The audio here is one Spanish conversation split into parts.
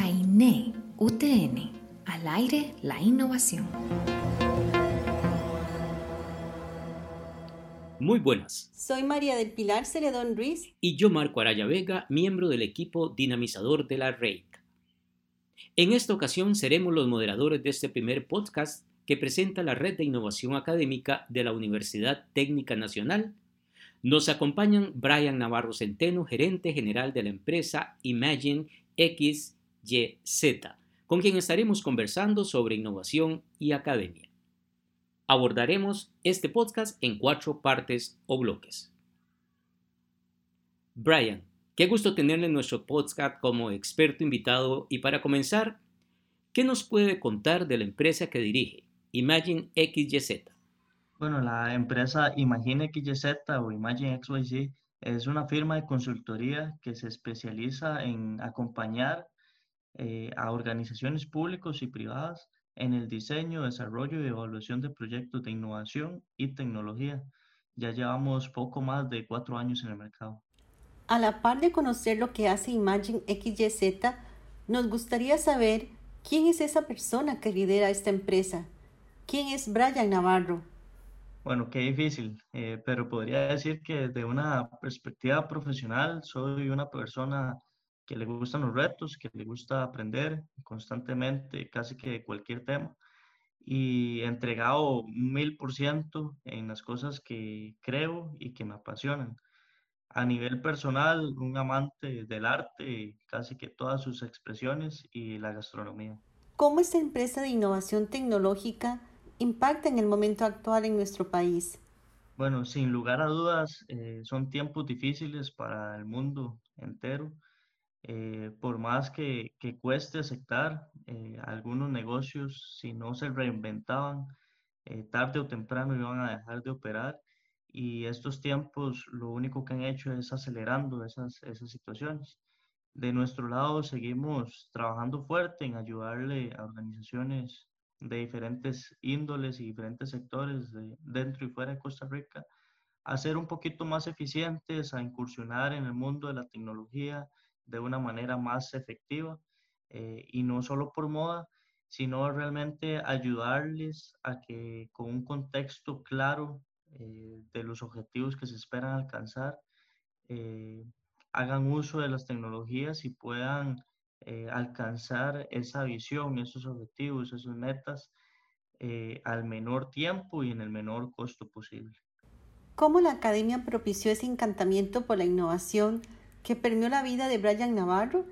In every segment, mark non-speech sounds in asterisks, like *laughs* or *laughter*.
CAINE UTN. Al aire la innovación. Muy buenas. Soy María del Pilar Celedón Ruiz. Y yo, Marco Araya Vega, miembro del equipo dinamizador de la REIC. En esta ocasión seremos los moderadores de este primer podcast que presenta la Red de Innovación Académica de la Universidad Técnica Nacional. Nos acompañan Brian Navarro Centeno, gerente general de la empresa Imagine XYZ, con quien estaremos conversando sobre innovación y academia. Abordaremos este podcast en cuatro partes o bloques. Brian, qué gusto tenerle en nuestro podcast como experto invitado y para comenzar, ¿qué nos puede contar de la empresa que dirige? Imagine XYZ. Bueno, la empresa Imagine XYZ o Imagine XYZ es una firma de consultoría que se especializa en acompañar eh, a organizaciones públicas y privadas en el diseño, desarrollo y evaluación de proyectos de innovación y tecnología. Ya llevamos poco más de cuatro años en el mercado. A la par de conocer lo que hace Imagine XYZ, nos gustaría saber quién es esa persona que lidera esta empresa ¿Quién es Brian Navarro? Bueno, qué difícil, eh, pero podría decir que desde una perspectiva profesional soy una persona que le gustan los retos, que le gusta aprender constantemente, casi que cualquier tema, y entregado mil por ciento en las cosas que creo y que me apasionan. A nivel personal, un amante del arte, casi que todas sus expresiones y la gastronomía. ¿Cómo esta empresa de innovación tecnológica impacta en el momento actual en nuestro país? Bueno, sin lugar a dudas, eh, son tiempos difíciles para el mundo entero. Eh, por más que, que cueste aceptar, eh, algunos negocios, si no se reinventaban, tarde o temprano iban a dejar de operar. Y estos tiempos lo único que han hecho es acelerando esas, esas situaciones. De nuestro lado, seguimos trabajando fuerte en ayudarle a organizaciones de diferentes índoles y diferentes sectores de, dentro y fuera de Costa Rica, a ser un poquito más eficientes, a incursionar en el mundo de la tecnología de una manera más efectiva eh, y no solo por moda, sino realmente ayudarles a que con un contexto claro eh, de los objetivos que se esperan alcanzar, eh, hagan uso de las tecnologías y puedan alcanzar esa visión, esos objetivos, esas metas al menor tiempo y en el menor costo posible. ¿Cómo la academia propició ese encantamiento por la innovación que permeó la vida de Brian Navarro?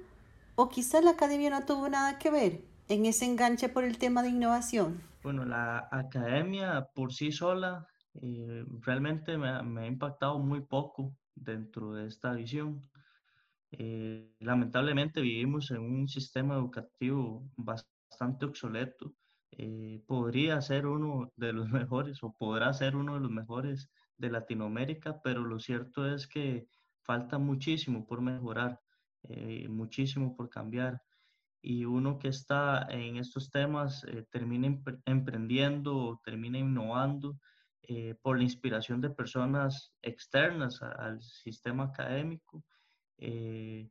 ¿O quizás la academia no tuvo nada que ver en ese enganche por el tema de innovación? Bueno, la academia por sí sola eh, realmente me ha impactado muy poco dentro de esta visión. Eh, lamentablemente vivimos en un sistema educativo bastante obsoleto. Eh, podría ser uno de los *laughs* mejores o podrá ser uno de los mejores de Latinoamérica, pero lo cierto es que falta muchísimo por mejorar, eh, muchísimo por cambiar. Y uno que está en estos temas termina emprendiendo, termina innovando por la inspiración de personas externas al sistema académico eh,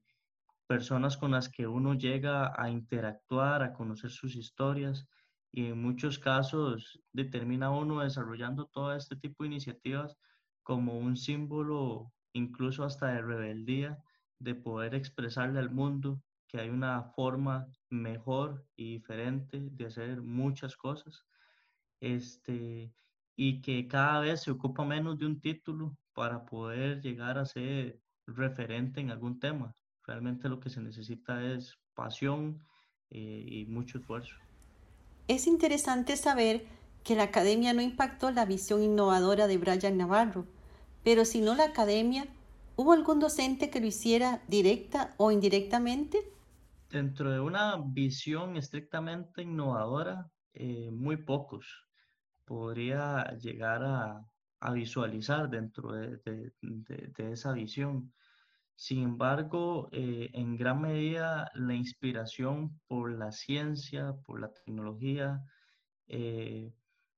personas con las que uno llega a interactuar, a conocer sus historias y en muchos casos determina uno desarrollando todo este tipo de iniciativas como un símbolo incluso hasta de rebeldía, de poder expresarle al mundo que hay una forma mejor y diferente de hacer muchas cosas. Este, y que cada vez se ocupa menos de un título para poder llegar a ser referente en algún tema. Realmente lo que se necesita es pasión eh, y mucho esfuerzo. Es interesante saber que la academia no impactó la visión innovadora de Brian Navarro, pero si no la academia, ¿hubo algún docente que lo hiciera directa o indirectamente? Dentro de una visión estrictamente innovadora, eh, muy pocos podría llegar a, visualizar dentro de, de, esa visión. Sin embargo, eh, en gran medida la inspiración por la ciencia, por la tecnología, eh,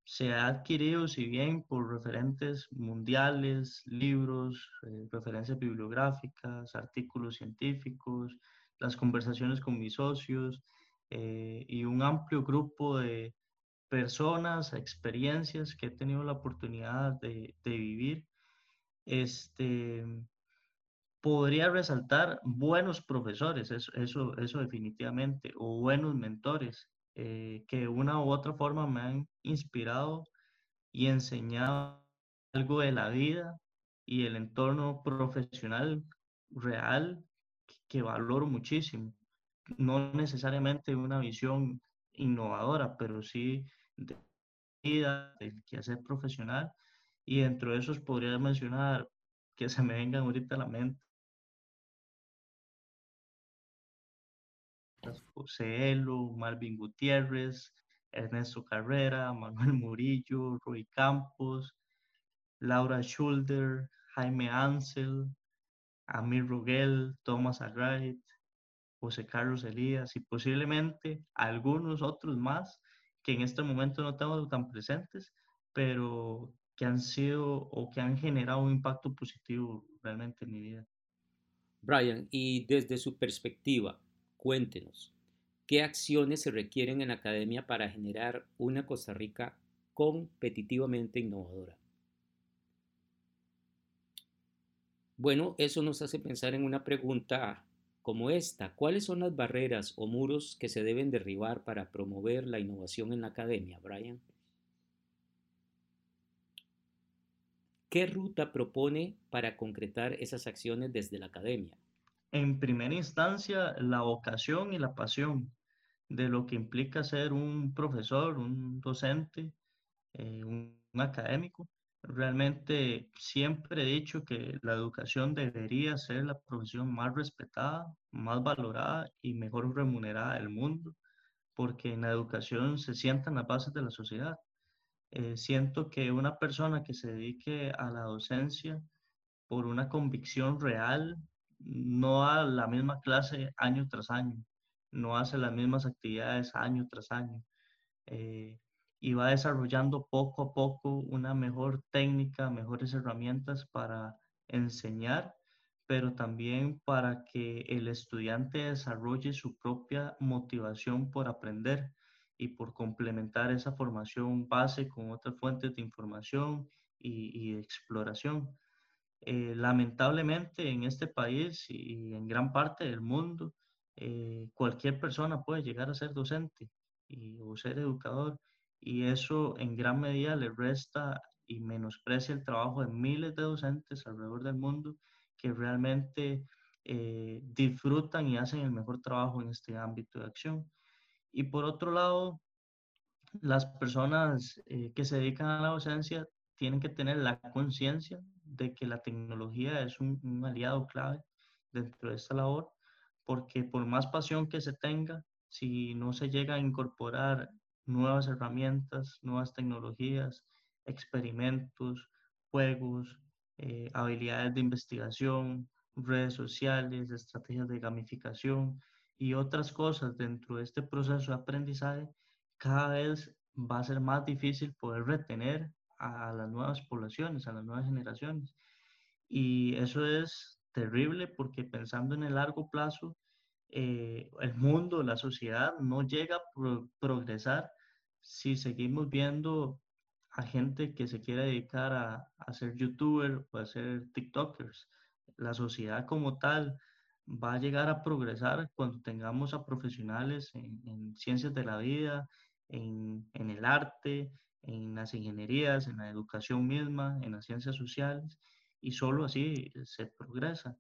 se ha adquirido, si bien por referentes mundiales, libros, eh, referencias bibliográficas, artículos científicos, las conversaciones con mis socios eh, y un amplio grupo de personas, experiencias que he tenido la oportunidad de, vivir, este, podría resaltar buenos profesores, eso, eso, eso definitivamente, o buenos mentores, eh, que una u otra forma me han inspirado y enseñado algo de la vida y el entorno profesional real que valoro muchísimo. No necesariamente una visión innovadora, pero sí de vida, del quehacer profesional. Y dentro de esos podría mencionar que se me vengan ahorita a la mente José Elo, Marvin Gutiérrez, Ernesto Carrera, *laughs* Manuel Murillo, Roy Campos, Laura Schulder, Jaime Ansel, Amir Rogel, Thomas Agrait, José Carlos Elías y posiblemente algunos otros más que en este momento no tengo tan presentes, pero que han sido o que han generado un impacto positivo realmente en mi vida. Brian, y desde su perspectiva, Cuéntenos, ¿qué acciones se requieren en la academia para generar una Costa Rica competitivamente innovadora? Bueno, eso nos hace pensar en una pregunta como esta. ¿Cuáles son las barreras o muros que se deben derribar para promover la innovación en la academia, Brian? ¿Qué ruta propone para concretar esas acciones desde la academia? En primera instancia la vocación y la pasión de lo que implica ser un profesor, un docente, eh, un, académico. Realmente siempre he dicho que la educación debería ser la profesión más respetada, más valorada y mejor remunerada del mundo, porque en la educación se sientan las bases de la sociedad. Eh, siento que una persona que se dedique a la docencia por una convicción real no da la misma clase año tras año, no hace las mismas actividades año tras año. Eh, y va desarrollando poco a poco una mejor técnica, mejores herramientas para enseñar, pero también para que el estudiante desarrolle su propia motivación por aprender y por complementar esa formación base con otras fuentes de información y, exploración. Eh, lamentablemente en este país y en gran parte del mundo, eh, cualquier persona puede llegar a ser docente o ser educador y eso en gran medida le resta y menosprecia el trabajo de miles de docentes alrededor del mundo que realmente eh, disfrutan y hacen el mejor trabajo en este ámbito de acción. Y por otro lado, las personas que se dedican a la docencia tienen que tener la conciencia de que la tecnología es un, aliado clave dentro de esta labor, porque por más pasión que se tenga, si no se llega a incorporar nuevas herramientas, nuevas tecnologías, experimentos, juegos, eh, habilidades de investigación, redes sociales, estrategias de gamificación y otras cosas dentro de este proceso de aprendizaje, cada vez va a ser más difícil poder retener a las nuevas poblaciones, a las nuevas generaciones. Y eso es terrible porque pensando en el largo plazo, eh, el mundo, la sociedad no llega a progresar si seguimos viendo a gente que se quiere dedicar a, a ser youtuber o a ser tiktokers. La sociedad como tal va a llegar a progresar cuando tengamos a profesionales en, en ciencias de la vida, en el arte, en las ingenierías, en la educación misma, en las ciencias sociales, y solo así se progresa.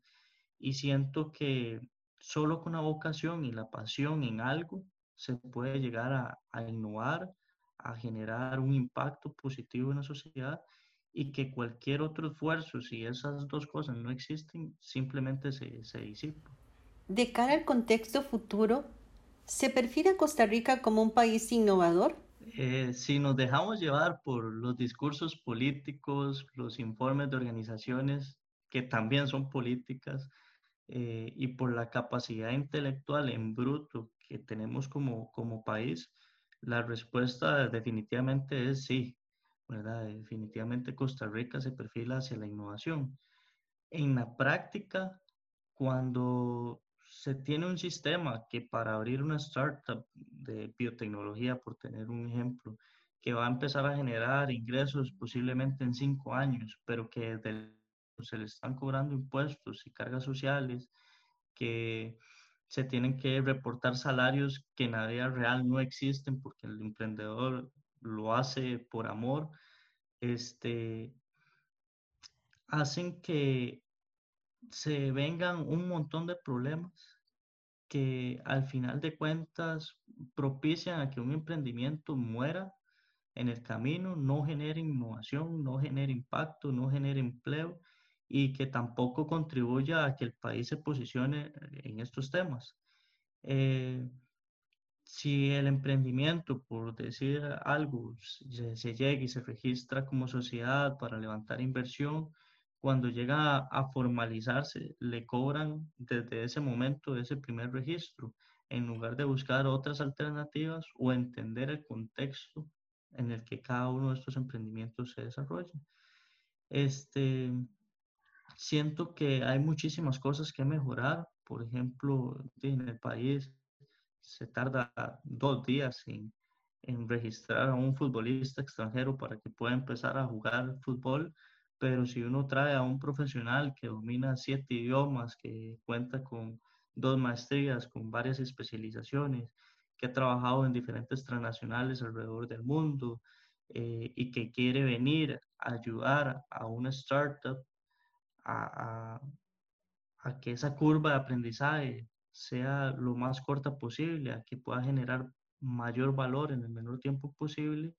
Y siento que solo con la vocación y la pasión en algo se puede llegar a, a innovar, a generar un impacto positivo en la sociedad y que cualquier otro esfuerzo, si esas dos cosas no existen, simplemente se, se disipa. De cara al contexto futuro, ¿se perfila Costa Rica como un país innovador? Eh, si nos dejamos llevar por los discursos políticos, los informes de organizaciones que también son políticas, eh, y por la capacidad intelectual en bruto que tenemos como, como país, la respuesta definitivamente es sí, ¿verdad? Definitivamente Costa Rica se perfila hacia la innovación. En la práctica, cuando se tiene un sistema que para abrir una startup de biotecnología, por tener un ejemplo, que va a empezar a generar ingresos posiblemente en cinco años, pero que se le están cobrando impuestos y cargas sociales, que se tienen que reportar salarios que en la vida real no existen porque el emprendedor lo hace por amor, este, hacen que se vengan un montón de problemas que al final de cuentas propician a que un emprendimiento muera en el camino, no genere innovación, no genere impacto, no genere empleo y que tampoco contribuya a que el país se posicione en estos temas. Eh, si el emprendimiento, por decir algo, se, se, llega y se registra como sociedad para levantar inversión, cuando llega a, formalizarse, le cobran desde ese momento, ese primer registro, en lugar de buscar otras alternativas o entender el contexto en el que cada uno de estos emprendimientos se desarrolla. Este, siento que hay muchísimas cosas que mejorar. Por ejemplo, en el país se tarda dos días en, en registrar a un futbolista extranjero para que pueda empezar a jugar fútbol pero si uno trae a un profesional que domina siete idiomas, que cuenta con dos maestrías, con varias especializaciones, que ha trabajado en diferentes transnacionales alrededor del mundo eh, y que quiere venir a ayudar a una startup a, que esa curva de aprendizaje sea lo más corta posible, a que pueda generar mayor valor en el menor tiempo posible,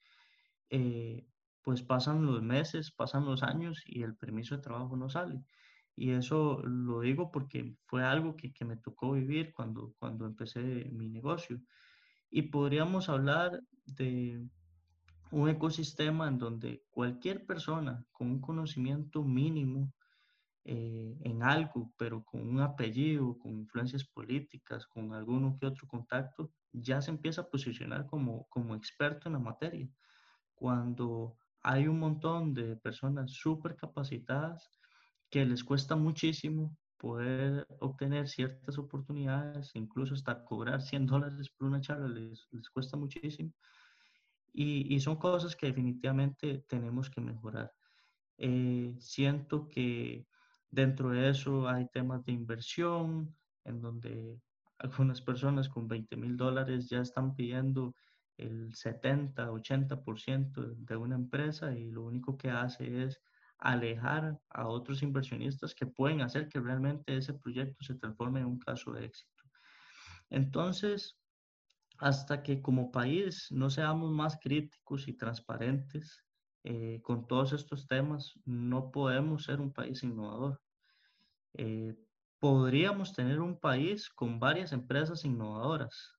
eh, pues pasan los meses, pasan los años y el permiso de trabajo no sale. Y eso lo digo porque fue algo que, que me tocó vivir cuando, cuando empecé mi negocio. Y podríamos hablar de un ecosistema en donde cualquier persona con un conocimiento mínimo eh, en algo, pero con un apellido, con influencias políticas, con alguno que otro contacto, ya se empieza a posicionar como, como experto en la materia. Cuando hay un montón de personas súper capacitadas que les cuesta muchísimo poder obtener ciertas oportunidades, incluso hasta cobrar 100 *laughs* dólares por una charla les, les cuesta muchísimo. Y, y, son cosas que definitivamente tenemos que mejorar. Eh, siento que dentro de eso hay temas de inversión, en donde algunas personas con 20 mil dólares ya están pidiendo el 70, 80% de una empresa y lo único que hace es alejar a otros inversionistas que pueden hacer que realmente ese proyecto se transforme en un caso de éxito. Entonces, hasta que como país no seamos más críticos y transparentes eh, con todos estos temas, no podemos ser un país innovador. Eh, podríamos tener un país con varias empresas innovadoras,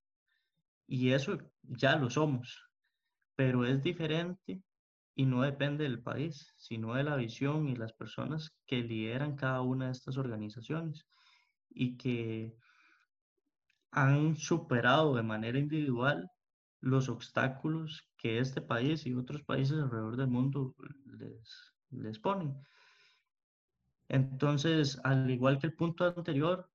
y eso ya lo somos, pero es diferente y no depende del país, sino de la visión y las personas que lideran cada una de estas organizaciones y que han superado de manera individual los obstáculos que este país y otros países alrededor del mundo les, les ponen. Entonces, al igual que el punto anterior,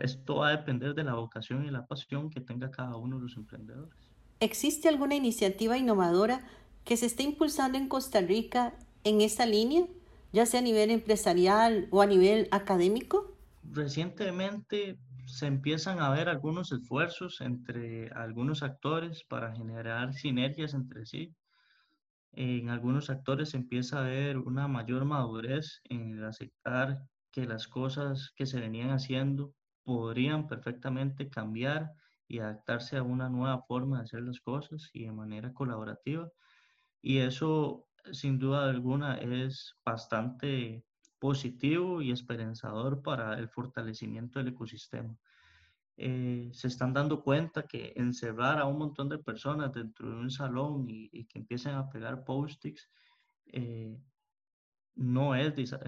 esto va a depender de la vocación y la pasión que tenga cada uno de los emprendedores. ¿Existe alguna iniciativa innovadora que se esté impulsando en Costa Rica en esta línea, ya sea a nivel empresarial o a nivel académico? Recientemente se empiezan a ver algunos esfuerzos entre algunos actores para generar sinergias entre sí. En algunos actores se empieza a ver una mayor madurez en aceptar que las cosas que se venían haciendo podrían perfectamente cambiar y adaptarse a una nueva forma de hacer las cosas y de manera colaborativa. Y eso, sin duda alguna, es bastante positivo y esperanzador para el fortalecimiento del ecosistema. Eh, se están dando cuenta que encerrar a un montón de personas dentro de un salón y, que empiecen a pegar post-its eh, no,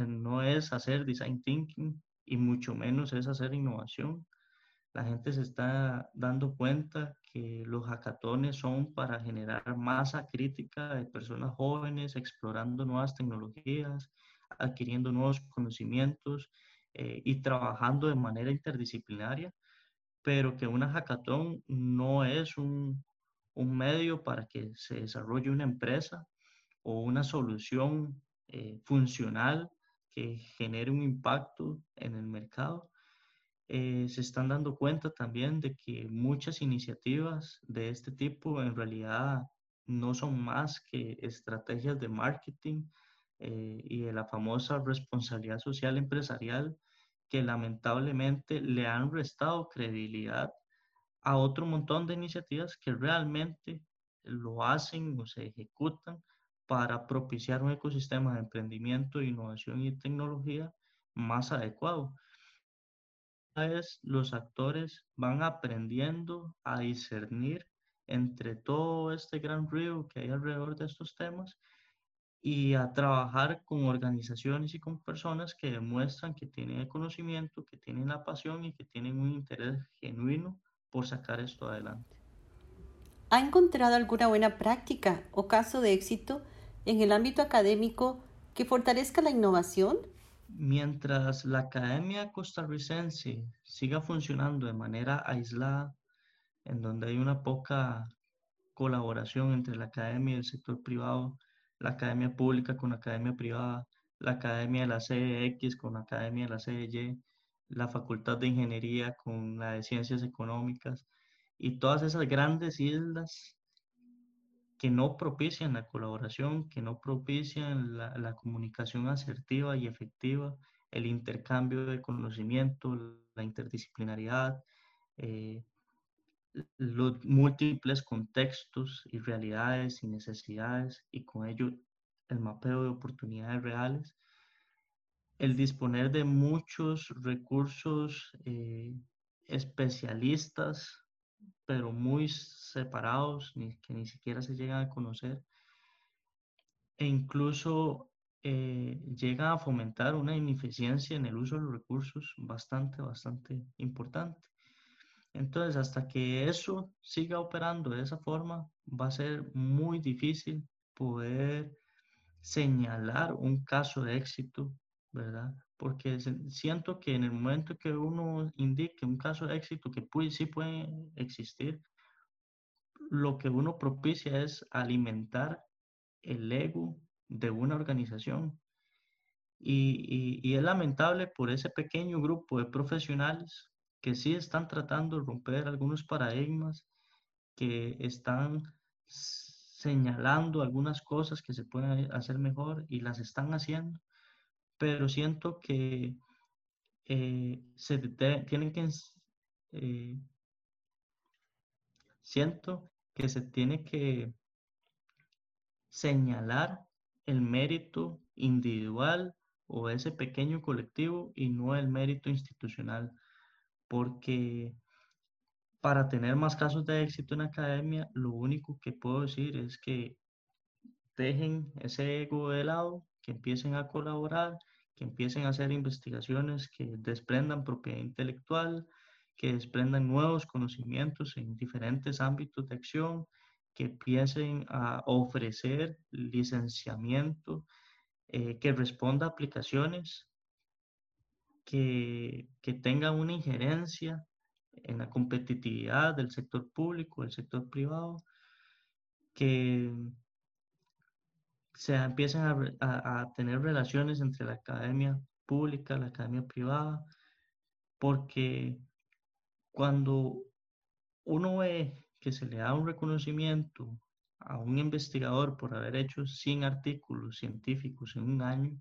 no es hacer design thinking, y mucho menos es hacer innovación. La gente se está dando cuenta que los hackatones son para generar masa crítica de personas jóvenes explorando nuevas tecnologías, adquiriendo nuevos conocimientos, eh, y trabajando de manera interdisciplinaria, pero que una hackathon no es un, un medio para que se desarrolle una empresa o una solución eh, funcional que genere un impacto en el mercado. Eh, se están dando cuenta también de que muchas iniciativas de este tipo en realidad no son más que estrategias de marketing eh, y de la famosa responsabilidad social empresarial que lamentablemente le han restado credibilidad a otro montón de iniciativas que realmente lo hacen o se ejecutan para propiciar un ecosistema de emprendimiento, innovación y tecnología más adecuado. Vez los actores van aprendiendo a discernir entre todo este gran río que hay alrededor de estos temas y a trabajar con organizaciones y con personas que demuestran que tienen el conocimiento, que tienen la pasión y que tienen un interés genuino por sacar esto adelante. ¿Ha encontrado alguna buena práctica o caso de éxito en el ámbito académico que fortalezca la innovación? Mientras la academia costarricense siga funcionando de manera aislada, en donde hay una poca colaboración entre la academia y el sector privado, la academia pública con la academia privada, la academia de la CEX con la academia de la CEY, la facultad de ingeniería con la de ciencias económicas y todas esas grandes islas que no propician la colaboración, que no propician la, comunicación asertiva y efectiva, el intercambio de conocimiento, la interdisciplinariedad, eh, los múltiples contextos y realidades y necesidades y con ello el mapeo de oportunidades reales, el disponer de muchos recursos eh, especialistas, pero muy separados, ni, que ni siquiera se llegan a conocer, e incluso eh, llega a fomentar una ineficiencia en el uso de los recursos bastante, bastante importante. Entonces, hasta que eso siga operando de esa forma, va a ser muy difícil poder señalar un caso de éxito, ¿verdad? Porque siento que en el momento que uno indique un caso de éxito que puede, sí puede existir, lo que uno propicia es alimentar el ego de una organización. Y, y, y es lamentable por ese pequeño grupo de profesionales que sí están tratando de romper algunos paradigmas, que están señalando algunas cosas que se pueden hacer mejor y las están haciendo, pero siento que eh, se tienen que eh, siento que se tiene que señalar el mérito individual o ese pequeño colectivo y no el mérito institucional porque para tener más casos de éxito en academia, lo único que puedo decir es que dejen ese ego de lado, que empiecen a colaborar, que empiecen a hacer investigaciones que desprendan propiedad intelectual, que desprendan nuevos conocimientos en diferentes ámbitos de acción, que empiecen a ofrecer licenciamiento eh, que responda a aplicaciones que, que tengan una injerencia en la competitividad del sector público, del sector privado, que se empiecen a, a, tener relaciones entre la academia pública, la academia privada, porque cuando uno ve que se le da un reconocimiento a un investigador por haber hecho 100 artículos científicos en un año,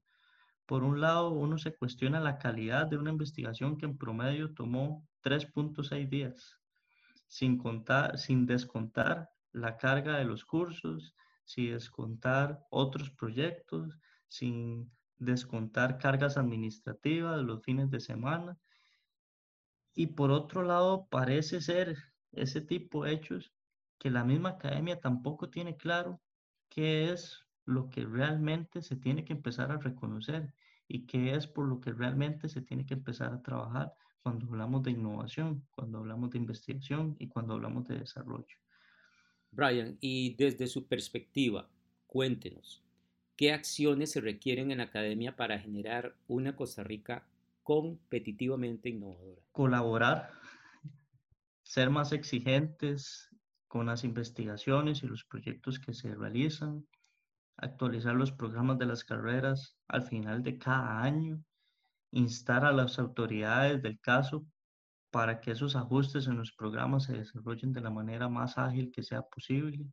por un lado, uno se cuestiona la calidad de una investigación que en promedio tomó 3.6 días, sin, contar, sin descontar la carga de los cursos, sin descontar otros proyectos, sin descontar cargas administrativas los fines de semana. Y por otro lado, parece ser ese tipo de hechos que la misma academia tampoco tiene claro qué es lo que realmente se tiene que empezar a reconocer y qué es por lo que realmente se tiene que empezar a trabajar cuando hablamos de innovación, cuando hablamos de investigación y cuando hablamos de desarrollo. Brian, y desde su perspectiva, cuéntenos, ¿qué acciones se requieren en la academia para generar una Costa Rica competitivamente innovadora? Colaborar, ser más exigentes con las investigaciones y los proyectos que se realizan, actualizar los programas de las carreras al final de cada año, instar a las autoridades del caso para que esos ajustes en los programas se desarrollen de la manera más ágil que sea posible,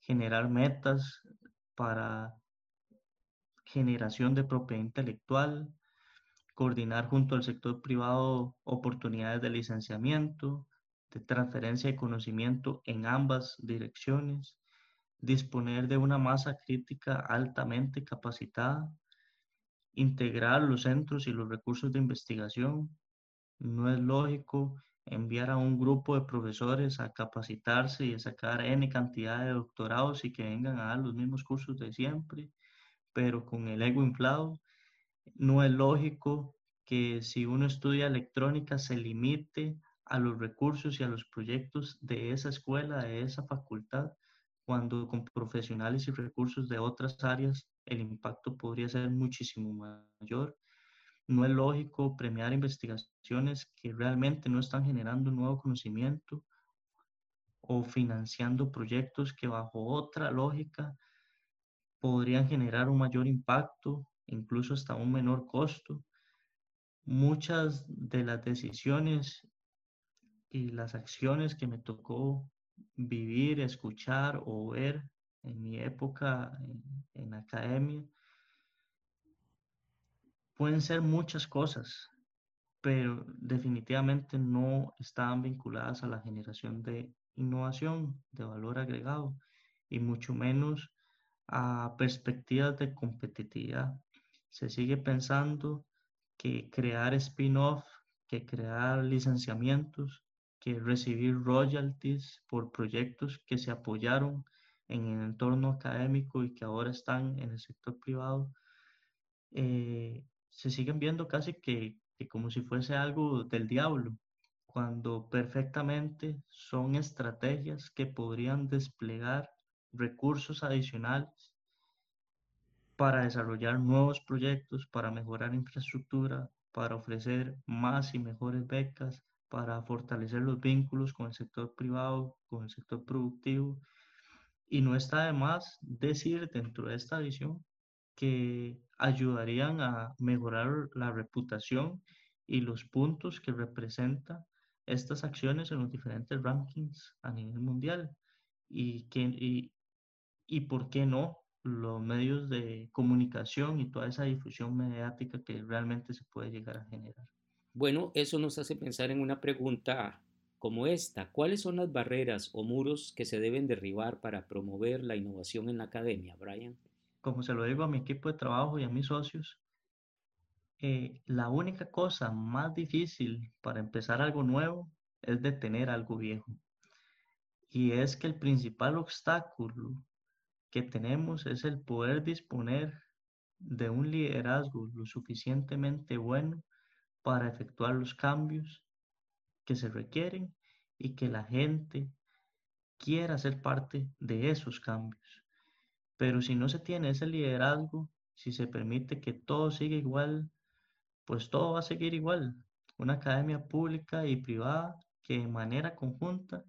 generar metas para generación de propiedad intelectual, coordinar junto al sector privado oportunidades de licenciamiento, de transferencia de conocimiento en ambas direcciones, disponer de una masa crítica altamente capacitada, integrar los centros y los recursos de investigación. No es lógico enviar a un grupo de profesores a capacitarse y a sacar N cantidad de doctorados y que vengan a dar los mismos cursos de siempre, pero con el ego inflado. No es lógico que si uno estudia electrónica se limite a los recursos y a los proyectos de esa escuela, de esa facultad, cuando con profesionales y recursos de otras áreas el impacto podría ser muchísimo mayor. No es lógico premiar investigaciones que realmente no están generando nuevo conocimiento o financiando proyectos que bajo otra lógica podrían generar un mayor impacto, incluso hasta un menor costo. Muchas de las decisiones y las acciones que me tocó vivir, escuchar o ver en mi época en, academia, pueden ser muchas cosas, pero definitivamente no estaban vinculadas a la generación de innovación, de valor agregado, y mucho menos a perspectivas de competitividad. Se sigue pensando que crear spin-off, que crear licenciamientos, que recibir royalties por proyectos que se apoyaron en el entorno académico y que ahora están en el sector privado, eh, se siguen viendo casi que, como si fuese algo del diablo, cuando perfectamente son estrategias que podrían desplegar recursos adicionales para desarrollar nuevos proyectos, para mejorar infraestructura, para ofrecer más y mejores becas, para fortalecer los vínculos con el sector privado, con el sector productivo. Y no está de más decir dentro de esta visión que ayudarían a mejorar la reputación y los puntos que representa estas acciones en los diferentes rankings a nivel mundial y, que, y, y por qué no los medios de comunicación y toda esa difusión mediática que realmente se puede llegar a generar. Bueno, eso nos hace pensar en una pregunta como esta. ¿Cuáles son las barreras o muros que se deben derribar para promover la innovación en la academia, Brian? Como se lo digo a mi equipo de trabajo y a mis socios, eh, la única cosa más difícil para empezar algo nuevo es detener algo viejo. Y es que el principal obstáculo que tenemos es el poder disponer de un liderazgo lo suficientemente bueno para efectuar los cambios que se requieren y que la gente quiera ser parte de esos cambios. Pero si no se tiene ese liderazgo, si se permite que todo siga igual, pues todo va a seguir igual. Una academia pública y privada que de manera conjunta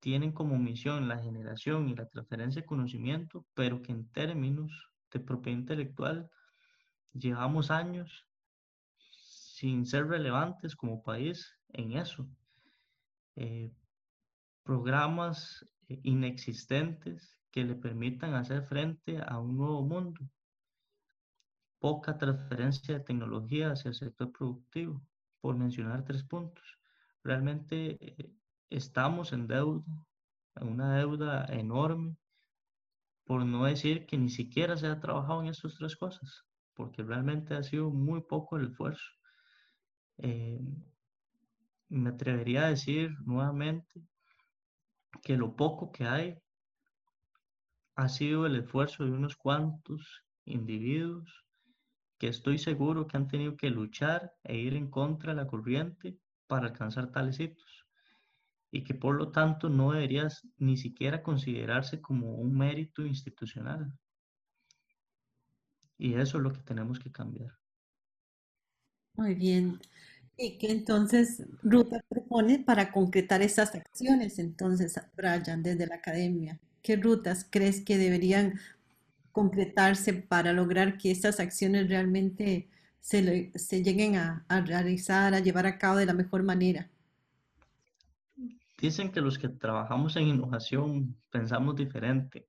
tienen como misión la generación y la transferencia de conocimiento, pero que en términos de propiedad intelectual llevamos años sin ser relevantes como país en eso. Eh, programas eh, inexistentes que le permitan hacer frente a un nuevo mundo. Poca transferencia de tecnología hacia el sector productivo, por mencionar tres puntos. Realmente eh, estamos en deuda, en una deuda enorme, por no decir que ni siquiera se ha trabajado en estas tres cosas, porque realmente ha sido muy poco el esfuerzo. Eh, me atrevería a decir nuevamente que lo poco que hay ha sido el esfuerzo de unos cuantos individuos que estoy seguro que han tenido que luchar e ir en contra de la corriente para alcanzar tales hitos y que por lo tanto no debería ni siquiera considerarse como un mérito institucional. Y eso es lo que tenemos que cambiar. Muy bien. ¿Y qué entonces Ruta propone para concretar esas acciones? Entonces, Brian, desde la academia, ¿qué rutas crees que deberían concretarse para lograr que estas acciones realmente se, le- se lleguen a, a realizar, a llevar a cabo de la mejor manera? Dicen que los que trabajamos en innovación pensamos diferente.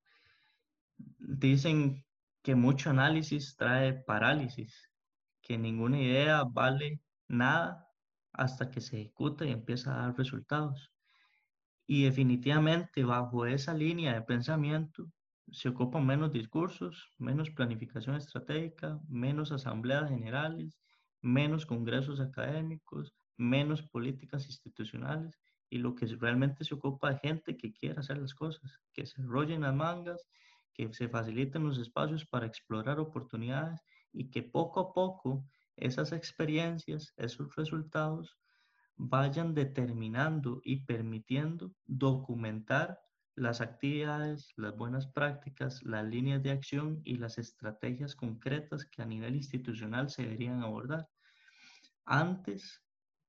Dicen que mucho análisis trae parálisis, que ninguna idea vale nada hasta que se ejecuta y empieza a dar resultados. Y definitivamente bajo esa línea de pensamiento se ocupan menos discursos, menos planificación estratégica, menos asambleas generales, menos congresos académicos, menos políticas institucionales y lo que realmente se ocupa de gente que quiera hacer las cosas, que se enrollen las mangas, que se faciliten los espacios para explorar oportunidades y que poco a poco esas experiencias, esos resultados vayan determinando y permitiendo documentar las actividades, las buenas prácticas, las líneas de acción y las estrategias concretas que a nivel institucional se deberían abordar. Antes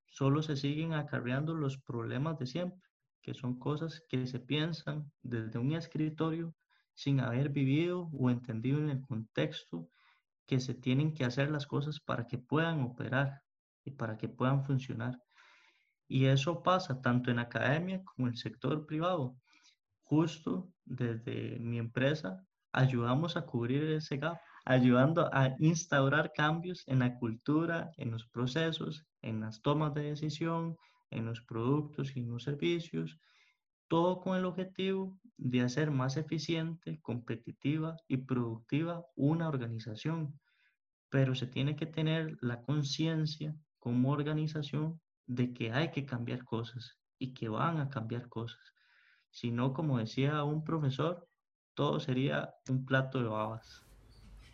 solo se siguen acarreando los problemas de siempre, que son cosas que se piensan desde un escritorio sin haber vivido o entendido en el contexto que se tienen que hacer las cosas para que puedan operar y para que puedan funcionar. Y eso pasa tanto en academia como en el sector privado. Justo desde mi empresa ayudamos a cubrir ese gap, ayudando a instaurar cambios en la cultura, en los procesos, en las tomas de decisión, en los productos y en los servicios, todo con el objetivo de hacer más eficiente, competitiva y productiva una organización. Pero se tiene que tener la conciencia como organización de que hay que cambiar cosas y que van a cambiar cosas. Si no, como decía un profesor, todo sería un plato de babas.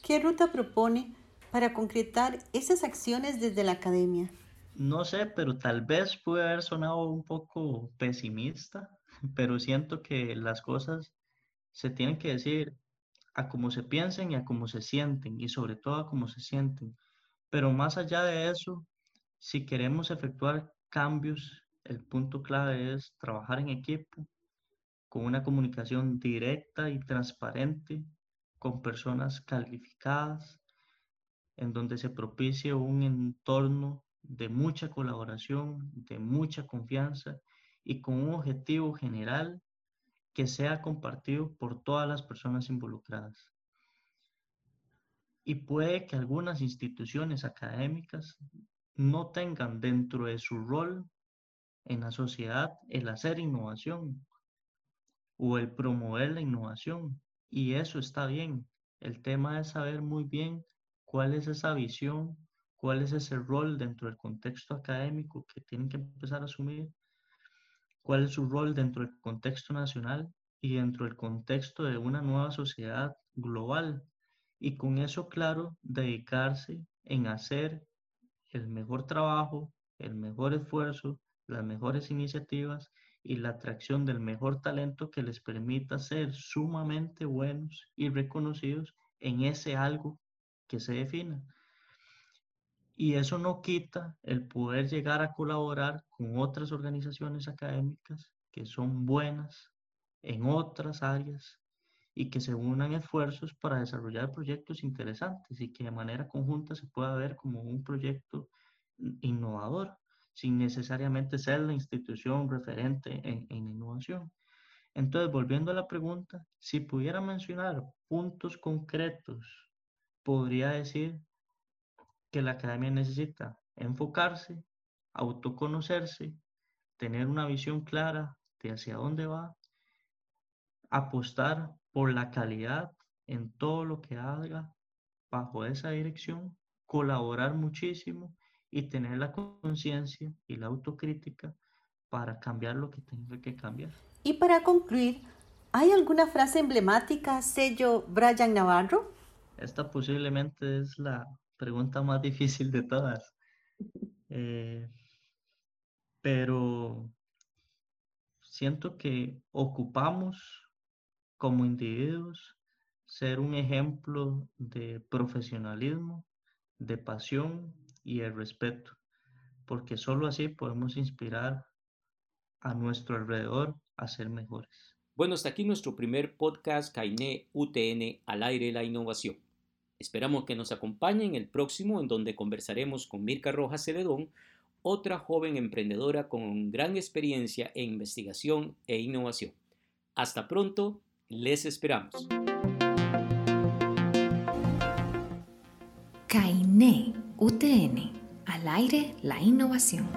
¿Qué ruta propone para concretar esas acciones desde la academia? No sé, pero tal vez pude haber sonado un poco pesimista, *laughs* pero siento que las cosas se tienen que decir a cómo se piensen y a cómo se sienten, y sobre todo a cómo se sienten. Pero más allá de eso, si queremos efectuar cambios, el punto clave es trabajar en equipo, con una comunicación directa y transparente, con personas calificadas, en donde se propicie un entorno de mucha colaboración, de mucha confianza y con un objetivo general que sea compartido por todas las personas involucradas. Y puede que algunas instituciones académicas no tengan dentro de su rol en la sociedad el hacer innovación o el promover la innovación. Y eso está bien. El tema es saber muy bien cuál es esa visión, cuál es ese rol dentro del contexto académico que tienen que empezar a asumir, cuál es su rol dentro del contexto nacional y dentro del contexto de una nueva sociedad global. Y con eso claro, dedicarse en hacer el mejor trabajo, el mejor esfuerzo, las mejores iniciativas y la atracción del mejor talento que les permita ser sumamente buenos y reconocidos en ese algo que se defina. Y eso no quita el poder llegar a colaborar con otras organizaciones académicas que son buenas en otras áreas y que se unan esfuerzos para desarrollar proyectos interesantes y que de manera conjunta se pueda ver como un proyecto innovador, sin necesariamente ser la institución referente en, en innovación. Entonces, volviendo a la pregunta, si pudiera mencionar puntos concretos, podría decir que la academia necesita enfocarse, autoconocerse, tener una visión clara de hacia dónde va, apostar por la calidad en todo lo que haga bajo esa dirección, colaborar muchísimo y tener la conciencia y la autocrítica para cambiar lo que tenga que cambiar. Y para concluir, ¿hay alguna frase emblemática, sello Brian Navarro? Esta posiblemente es la pregunta más difícil de todas. *laughs* Eh, pero siento que ocupamos como individuos ser un ejemplo de profesionalismo, de pasión y el respeto, porque solo así podemos inspirar a nuestro alrededor a ser mejores. Bueno, hasta aquí nuestro primer podcast Cainé UTN al aire la innovación. Esperamos que nos acompañen el próximo en donde conversaremos con Mirka Rojas Celedón, otra joven emprendedora con gran experiencia en investigación e innovación. Hasta pronto, les esperamos. CAINE UTN, al aire la innovación.